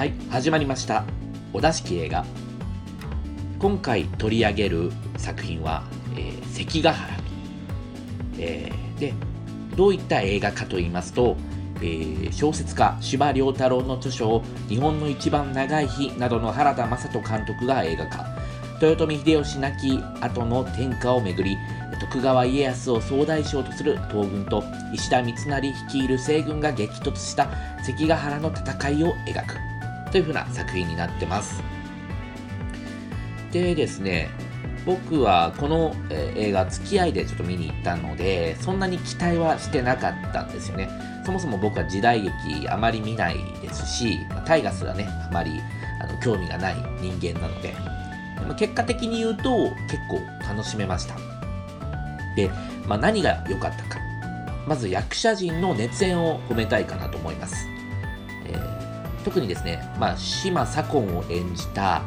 はい始まりました。お出し映画。今回取り上げる作品は、えー、関ヶ原、えー、でどういった映画かと言いますと、えー、小説家司馬太郎の著書を「日本の一番長い日」などの原田雅人監督が映画化。豊臣秀吉亡き後の天下をめぐり徳川家康を総大将とする東軍と石田三成率いる西軍が激突した関ヶ原の戦いを描く。というふうな作品になってます。でですね僕はこの、映画付き合いでちょっと見に行ったのでそんなに期待はしてなかったんですよね。そもそも僕は時代劇あまり見ないですしタイガスがねあまりあの興味がない人間なのででも結果的に言うと結構楽しめました。で、まあ、何が良かったか。まず役者陣の熱演を褒めたいかなと思います、特にですね、まあ、島左近を演じた、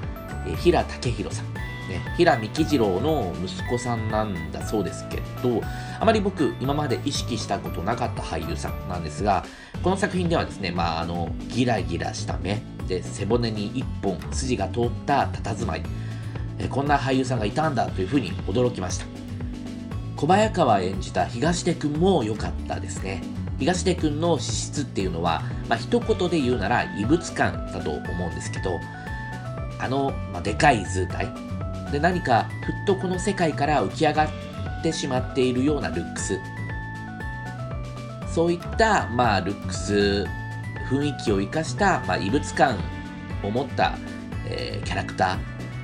え、平武弘さんね、平幹次郎の息子さんなんだそうですけど、あまり僕、今まで意識したことなかった俳優さんなんですが、この作品ではですね、まあ、あの、ギラギラした目、で、背骨に一本筋が通った佇まい、えこんな俳優さんがいたんだというふうに驚きました。小早川演じた東出くんも良かったですね。東出くんの資質っていうのは、まあ、一言で言うなら異物感だと思うんですけど、あの、まあ、でかい図体、で何かふっとこの世界から浮き上がってしまっているようなルックス、そういった、まあ、ルックス、雰囲気を生かした、まあ、異物感を持った、えー、キャラクタ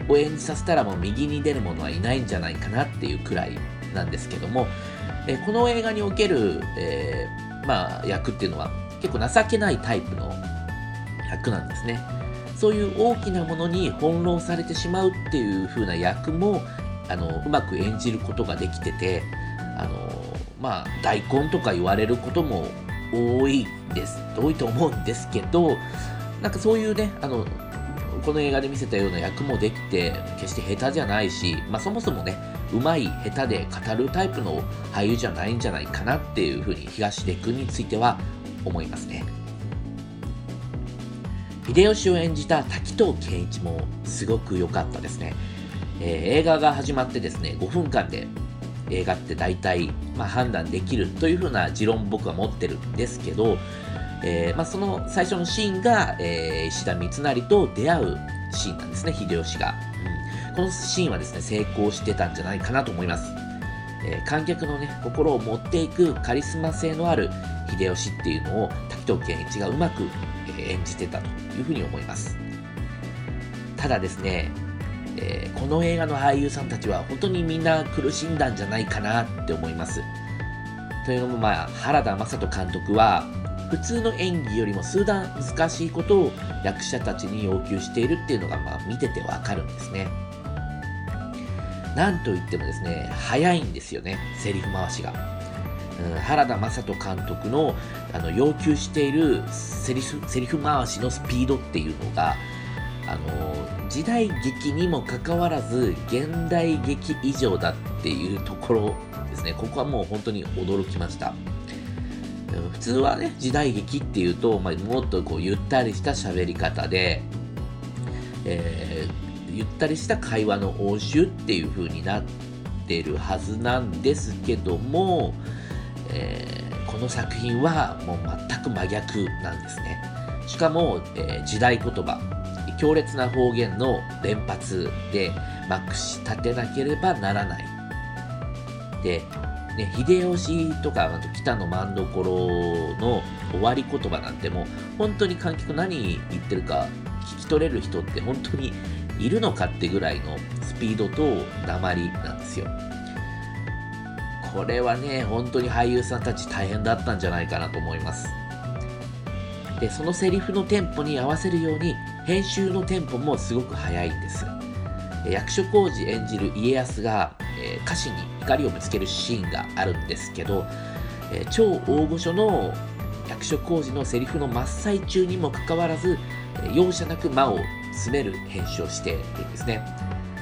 ーを演じさせたらもう右に出る者はいないんじゃないかなっていうくらいなんですけども、えこの映画における、えー、まあ、役っていうのは結構情けないタイプの役なんですね。そういう大きなものに翻弄されてしまうっていう風な役もあのうまく演じることができててあのまあ大根とか言われることも多いです多いと思うんですけどなんかそういうねあのこの映画で見せたような役もできて決して下手じゃないし、まあ、そもそもねうまい下手で語るタイプの俳優じゃないんじゃないかなっていうふうに東出君については思いますね。秀吉を演じた滝藤賢一もすごく良かったですね、えー、映画が始まってですね5分間で映画って大体、まあ、判断できるというふうな持論僕は持ってるんですけど、えー、まあ、その最初のシーンが、えー、石田三成と出会うシーンなんですね秀吉が。このシーンはですね、成功してたんじゃないかなと思います。えー、観客のね、心を持っていくカリスマ性のある秀吉っていうのを滝藤賢一がうまく、え演じてたというふうに思います。ただですね、えー、この映画の俳優さんたちは本当にみんな苦しんだんじゃないかなって思います。というのも、まあ、原田雅人監督は、普通の演技よりも数段難しいことを役者たちに要求しているっていうのが、まあ、見ててわかるんですね。なんといってもですね、早いんですよね、セリフ回しが。うん、原田雅人監督のあの要求しているセリフセリフ回しのスピードっていうのが、あの時代劇にもかかわらず現代劇以上だっていうところですね。ここはもう本当に驚きました。普通はね、時代劇っていうと、まあ、もっとこうゆったりした喋り方で、えゆったりした会話の応酬っていう風になってるはずなんですけども、えー、この作品はもう全く真逆なんですね。しかも、えー、時代言葉、強烈な方言の連発でまくし立てなければならない。で、ね、秀吉とかあと北の真所の終わり言葉なんてもう本当に観客何言ってるか聞き取れる人って本当にいるのかってぐらいのスピードと鉛なんですよ。これはね、本当に俳優さんたち大変だったんじゃないかなと思います。で、そのセリフのテンポに合わせるように、編集のテンポもすごく速いんです。役所広司演じる家康が、えー、歌詞に怒りをぶつけるシーンがあるんですけど、えー、超大御所の役所広司のセリフの真っ最中にもかかわらず、容赦なく間を詰める編集をしてるんですね。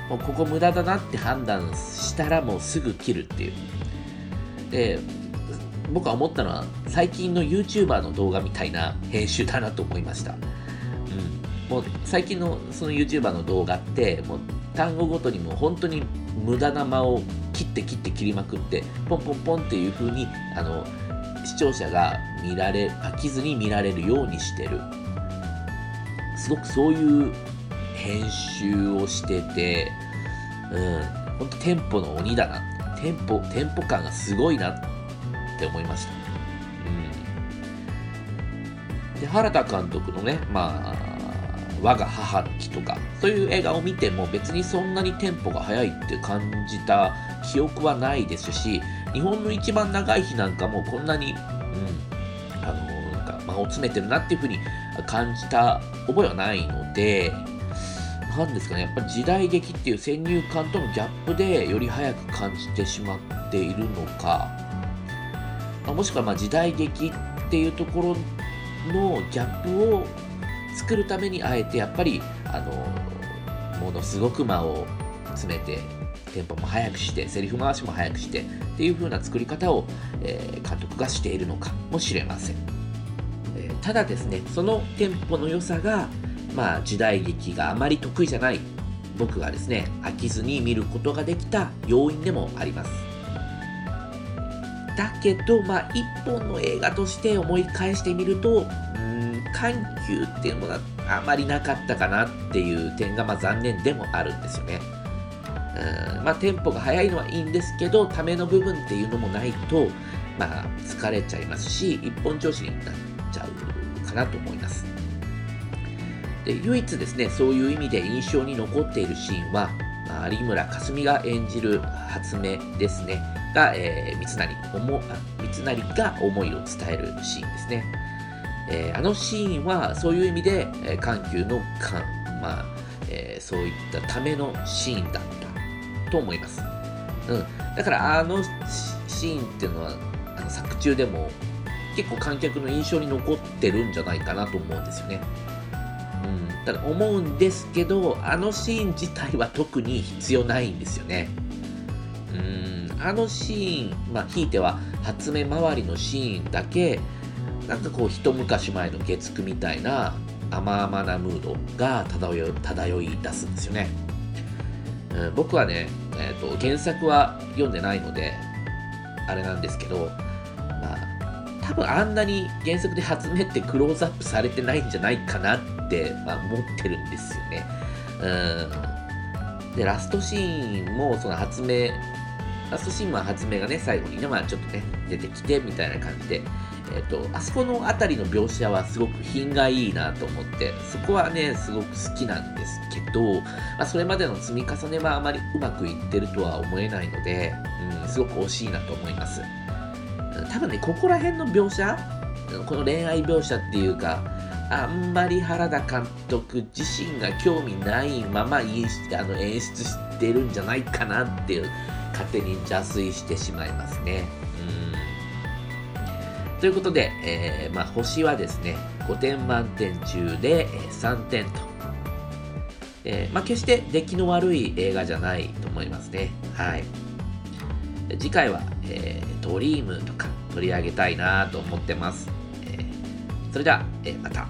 もうここ無駄だなって判断したらもうすぐ切るっていう。で、僕は思ったのは最近の YouTuber の動画みたいな編集だなと思いました。うん。もう最近のその YouTuber の動画ってもう単語ごとにも本当に無駄な間を切って切って切りまくってポンポンポンっていう風にあの視聴者が見られ飽きずに見られるようにしてるすごくそういう編集をしててうん本当テンポの鬼だな。テンポテンポ感がすごいなって思いました。うん。で原田監督のねまあ我が母の木とかそういう映画を見ても別にそんなにテンポが速いって感じた記憶はないですし日本の一番長い日なんかもこんなに、うん、あのなんか間を詰めてるなっていうふうに感じた覚えはないので何ですかねやっぱり時代劇っていう先入観とのギャップでより早く感じてしまっているのか、ま、もしくはま時代劇っていうところのギャップを作るためにあえてやっぱりあのものすごく間を詰めてテンポも速くしてセリフ回しも速くしてっていう風な作り方を、えー、監督がしているのかもしれません、えー、ただですねそのテンポの良さがまあ時代劇があまり得意じゃない僕がですね飽きずに見ることができた要因でもありますだけどまあ一本の映画として思い返してみると緩急っていうものはあまりなかったかなっていう点がまあ残念でもあるんですよね。うんまあ、テンポが速いのはいいんですけど、ための部分っていうのもないと、まあ、疲れちゃいますし、一本調子になっちゃうかなと思います。で唯一ですね、そういう意味で印象に残っているシーンは、有村架純が演じる初音ですね、が、えー、三成三成が思いを伝えるシーンですね。えー、あのシーンはそういう意味で、えー、緩急の緩、まあえー、そういったためのシーンだったと思います。うん、だからあのシーンっていうのはあの作中でも結構観客の印象に残ってるんじゃないかなと思うんですよね。うん、ただ思うんですけどあのシーン自体は特に必要ないんですよね。うんあのシーン、まあ、ひいては初目周りのシーンだけなんかこう一昔前の月9みたいな甘々なムードが漂漂い出すんですよね、うん、僕はね、えーと、原作は読んでないのであれなんですけど多分あんなに原作で発明ってクローズアップされてないんじゃないかなって、まあ、思ってるんですよねうんでラストシーンもその発明ラストシーンは発明がね最後にね、まあ、ちょっとね出てきてみたいな感じでえっ、と、あそこの辺りの描写はすごく品がいいなと思って、そこはね、すごく好きなんですけど、まあ、それまでの積み重ねはあまりうまくいってるとは思えないので、うん、すごく惜しいなと思います。多分ね、ここら辺の描写、この恋愛描写っていうか、あんまり原田監督自身が興味ないままあの演出してるんじゃないかなっていう、勝手に邪推してしまいますね。うんということで、えー、まあ、星はですね、5点満点中で3点と。えー、まあ、決して出来の悪い映画じゃないと思いますね。はい。次回は、えー、ドリームとか取り上げたいなと思ってます。えー、それでは、えまた。